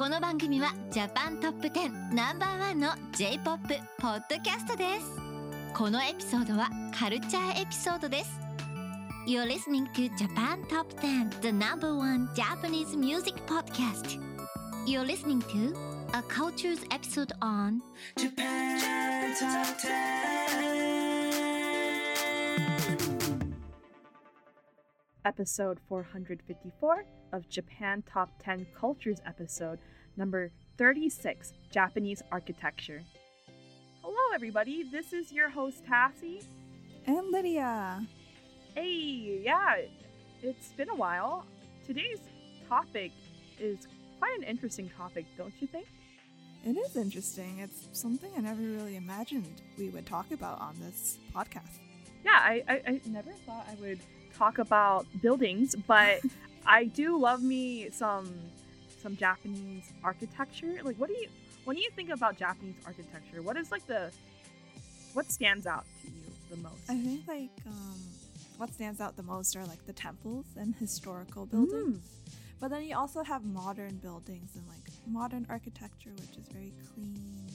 この番組はジャパントップ10ナンバーワンの J-POP ポッドキャストですこのエピソードはカルチャーエピソードです You're listening to Japan Top 10 The number one Japanese music podcast You're listening to a cultures episode on Japan Top 10. Episode 454 of Japan Top 10 Cultures episode, number 36 Japanese Architecture. Hello, everybody. This is your host, Tassie. And Lydia. Hey, yeah, it's been a while. Today's topic is quite an interesting topic, don't you think? It is interesting. It's something I never really imagined we would talk about on this podcast. Yeah, I, I, I never thought I would talk about buildings, but I do love me some some Japanese architecture. Like, what do you when you think about Japanese architecture? What is like the what stands out to you the most? I think like um, what stands out the most are like the temples and historical buildings. But then you also have modern buildings and like modern architecture, which is very clean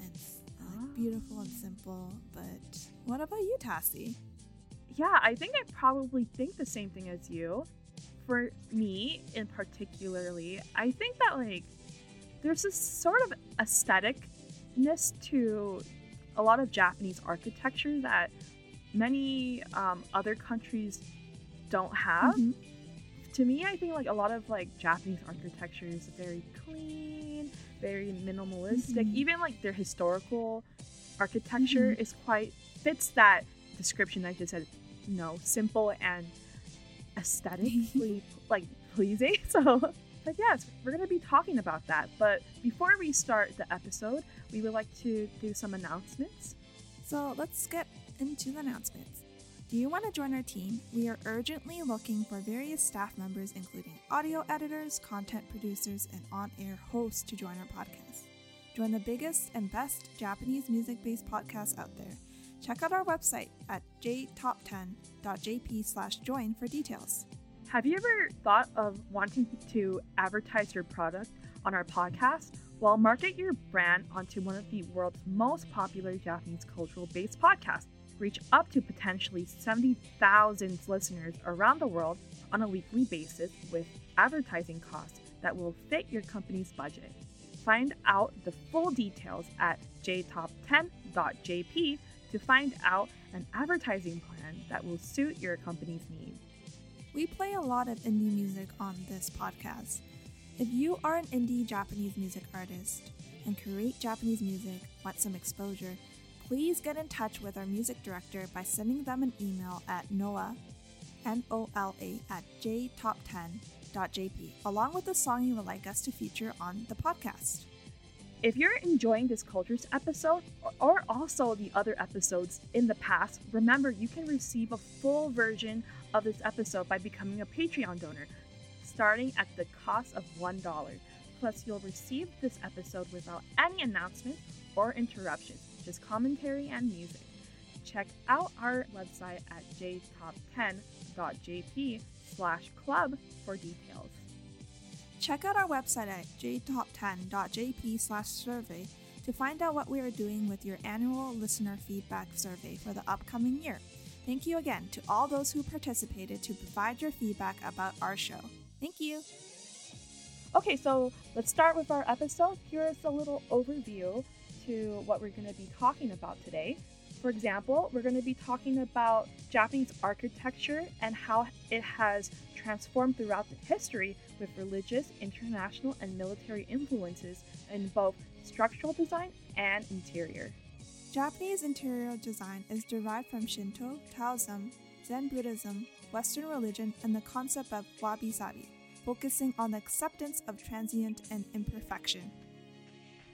and like, Ah. beautiful and simple. But what about you, Tassie? Yeah, I think I probably think the same thing as you. For me, in particularly, I think that like there's this sort of aestheticness to a lot of Japanese architecture that many um, other countries don't have. Mhm. To me, I think like a lot of like Japanese architecture is very clean, very minimalistic. Mhm. Even like their historical architecture Mhm. is quite fits that description I just said. You know, simple and aesthetically like pleasing. So, but yes, we're gonna be talking about that. But before we start the episode, we would like to do some announcements. So let's get into the announcements. Do you want to join our team? We are urgently looking for various staff members, including audio editors, content producers, and on air hosts, to join our podcast. Join the biggest and best Japanese music based podcast out there. Check out our website at jtop10.jp slash join for details. Have you ever thought of wanting to advertise your product on our podcast? Well, market your brand onto one of the world's most popular Japanese cultural based podcasts. Reach up to potentially 70,000 listeners around the world on a weekly basis with advertising costs that will fit your company's budget. Find out the full details at jtop10.jp to find out an advertising plan that will suit your company's needs. We play a lot of indie music on this podcast. If you are an indie Japanese music artist and create Japanese music, want some exposure, please get in touch with our music director by sending them an email at nola, N-O-L-A, at jtop10.jp, along with the song you would like us to feature on the podcast. If you're enjoying this Cultures episode or- also the other episodes in the past, remember you can receive a full version of this episode by becoming a Patreon donor, starting at the cost of $1. Plus, you'll receive this episode without any announcements or interruptions, just commentary and music. Check out our website at jtop10.jp slash club for details. Check out our website at jtop10.jp slash survey to find out what we are doing with your annual listener feedback survey for the upcoming year. Thank you again to all those who participated to provide your feedback about our show. Thank you. Okay, so let's start with our episode. Here's a little overview to what we're going to be talking about today. For example, we're going to be talking about Japanese architecture and how it has transformed throughout the history with religious, international, and military influences in both structural design and interior. Japanese interior design is derived from Shinto, Taoism, Zen Buddhism, Western religion, and the concept of wabi sabi, focusing on the acceptance of transient and imperfection.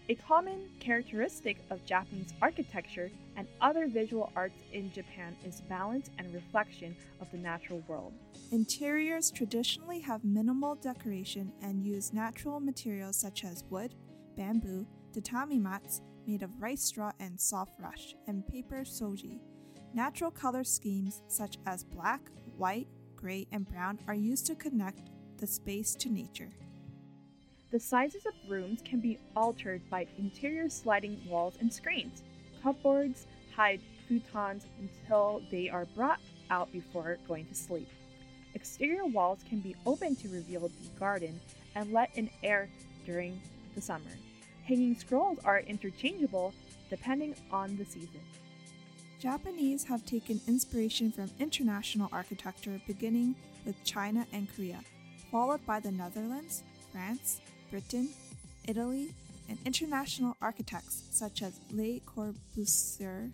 A common characteristic of Japanese architecture and other visual arts in Japan is balance and reflection of the natural world. Interiors traditionally have minimal decoration and use natural materials such as wood, bamboo, tatami mats made of rice straw and soft rush, and paper shoji. Natural color schemes such as black, white, gray, and brown are used to connect the space to nature. The sizes of rooms can be altered by interior sliding walls and screens. Cupboards hide futons until they are brought out before going to sleep. Exterior walls can be opened to reveal the garden and let in air during the summer. Hanging scrolls are interchangeable depending on the season. Japanese have taken inspiration from international architecture beginning with China and Korea, followed by the Netherlands, France, Britain, Italy, and international architects such as Le Corbusier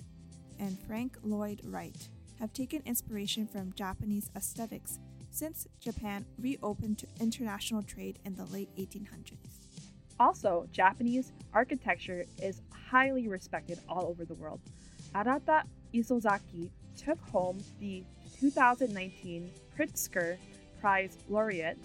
and Frank Lloyd Wright have taken inspiration from Japanese aesthetics since Japan reopened to international trade in the late 1800s. Also, Japanese architecture is highly respected all over the world. Arata Isozaki took home the 2019 Pritzker Prize laureate,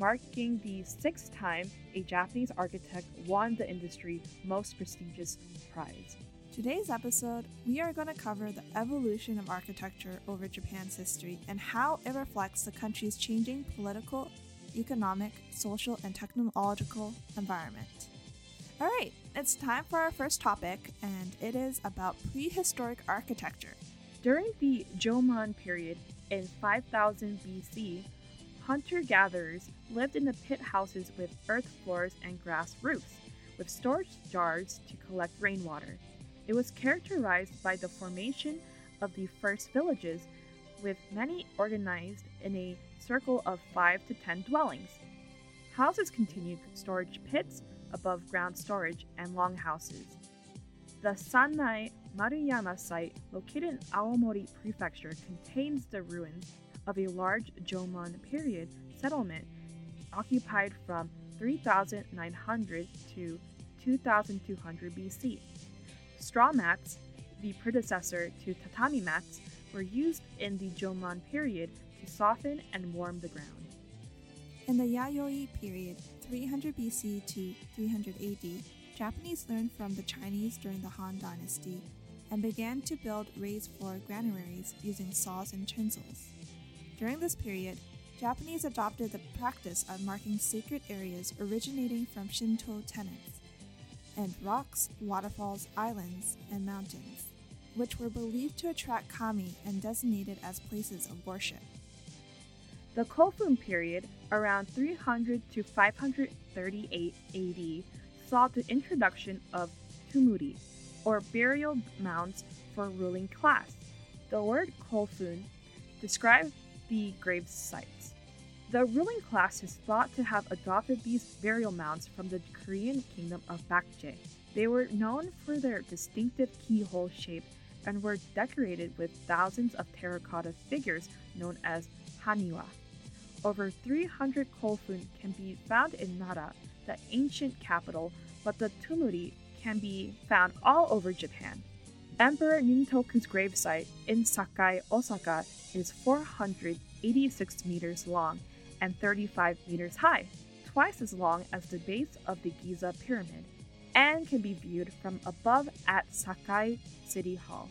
marking the sixth time a Japanese architect won the industry's most prestigious prize. Today's episode, we are going to cover the evolution of architecture over Japan's history and how it reflects the country's changing political, economic, social, and technological environment. All right, it's time for our first topic, and it is about prehistoric architecture. During the Jomon period in 5000 BC, hunter gatherers lived in the pit houses with earth floors and grass roofs, with storage jars to collect rainwater. It was characterized by the formation of the first villages, with many organized in a circle of 5 to 10 dwellings. Houses continued storage pits, above ground storage, and longhouses. The Sannai Maruyama site, located in Aomori Prefecture, contains the ruins of a large Jomon period settlement occupied from 3900 to 2200 BC. Straw mats, the predecessor to tatami mats, were used in the Jomon period to soften and warm the ground. In the Yayoi period, 300 BC to 300 AD, Japanese learned from the Chinese during the Han Dynasty and began to build raised floor granaries using saws and chisels. During this period, Japanese adopted the practice of marking sacred areas originating from Shinto tenets and rocks, waterfalls, islands, and mountains, which were believed to attract kami and designated as places of worship. The Kofun period, around 300 to 538 AD, saw the introduction of tumuri, or burial mounds for ruling class. The word Kofun describes the grave sites. The ruling class is thought to have adopted these burial mounds from the Korean kingdom of Baekje. They were known for their distinctive keyhole shape and were decorated with thousands of terracotta figures known as haniwa. Over 300 kofun can be found in Nara, the ancient capital, but the tumuri can be found all over Japan. Emperor Nintoku's gravesite in Sakai, Osaka is 486 meters long and 35 meters high, twice as long as the base of the Giza Pyramid, and can be viewed from above at Sakai City Hall.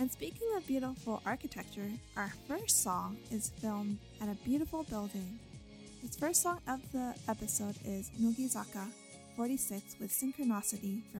And speaking of beautiful architecture, our first song is filmed at a beautiful building. This first song of the episode is Nogizaka 46 with Synchronicity from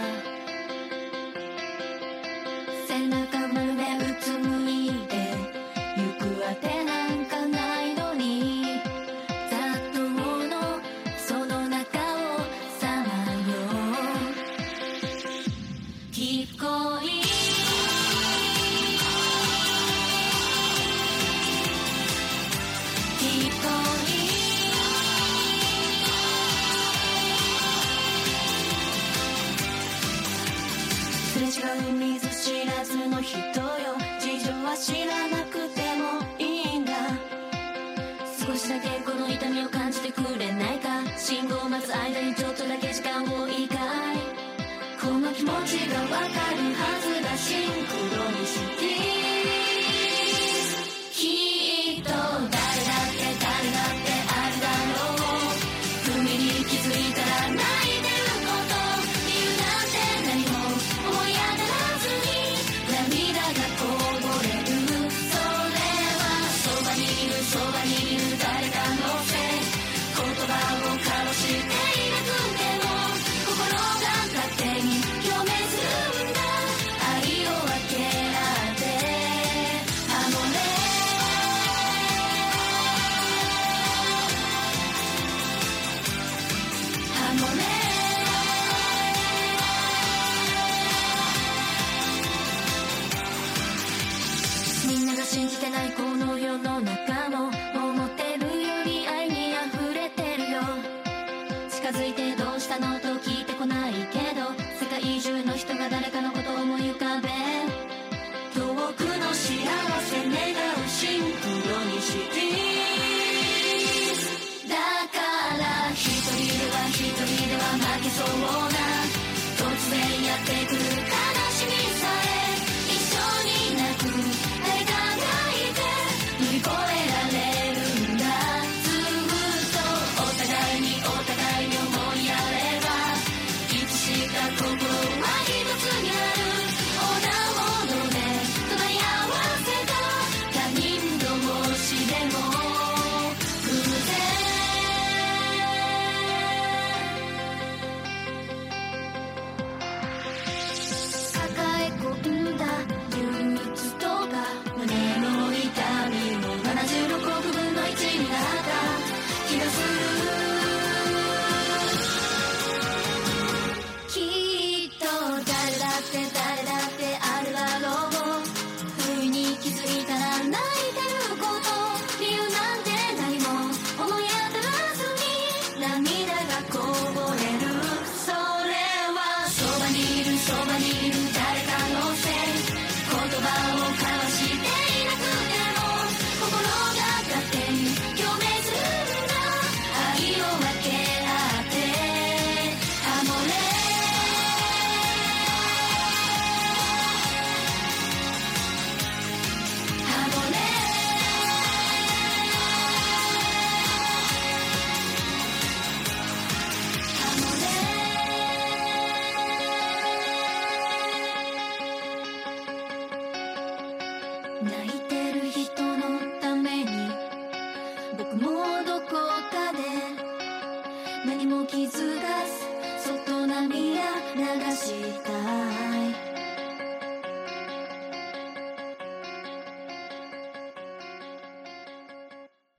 me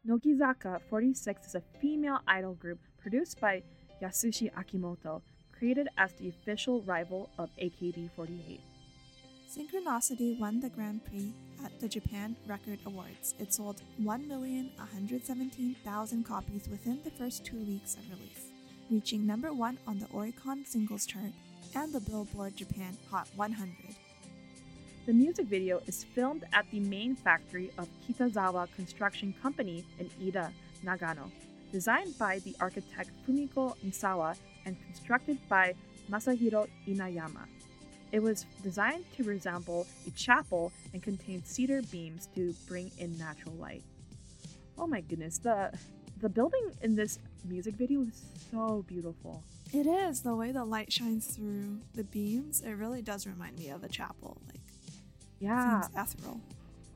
Nogizaka 46 is a female idol group produced by Yasushi Akimoto, created as the official rival of AKB48. Synchronicity won the Grand Prix at the Japan Record Awards. It sold 1,117,000 copies within the first two weeks of release, reaching number one on the Oricon Singles Chart and the Billboard Japan Hot 100. The music video is filmed at the main factory of Kitazawa Construction Company in Iida, Nagano. Designed by the architect Fumiko Misawa and constructed by Masahiro Inayama. It was designed to resemble a chapel and contained cedar beams to bring in natural light. Oh my goodness, the the building in this music video is so beautiful. It is the way the light shines through the beams. It really does remind me of a chapel. Like, Yeah. ethereal.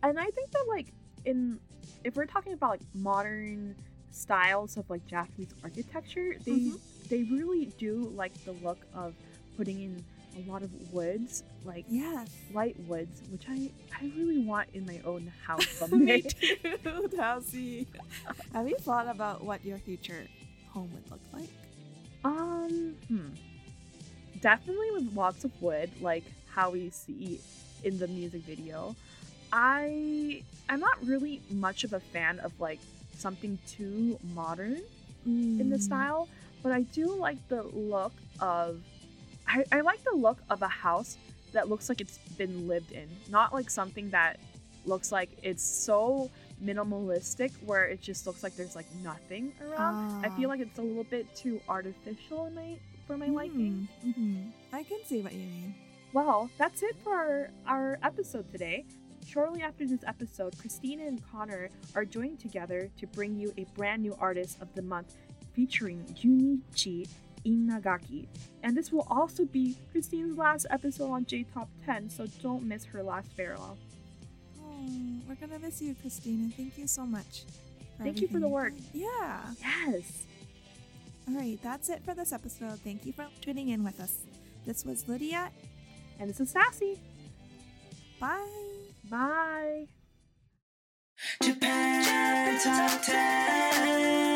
and I think that like in if we're talking about like modern styles of like Japanese architecture, they Mhm. they really do like the look of putting in a lot of woods, like Yes. light woods, which I I really want in my own house someday. Me too, Tausi. Have you thought about what your future home would look like? um, hmm. Definitely with lots of wood, like how we see in the music video. I I'm not really much of a fan of like something too modern in the Mm. style, but I do like the look of I, I like the look of a house that looks like it's been lived in, not like something that looks like it's so minimalistic where it just looks like there's like nothing around. I feel Ah. like it's a little bit too artificial in my for my liking. Mm-hmm. I can see what you mean. Well, that's it for our, our episode today. Shortly after this episode, Christina and Connor are joined together to bring you a brand new artist of the month featuring Junichi Inagaki. And this will also be Christine's last episode on J Top 10, so don't miss her last farewell. Oh, we're gonna miss you, Christina. Thank you so much. Thank you for the work. Yeah. Yes! All right, that's it for this episode. Thank you for tuning in with us. This was Lydia. And this is Sassy. Bye. Bye! Japan Top 10.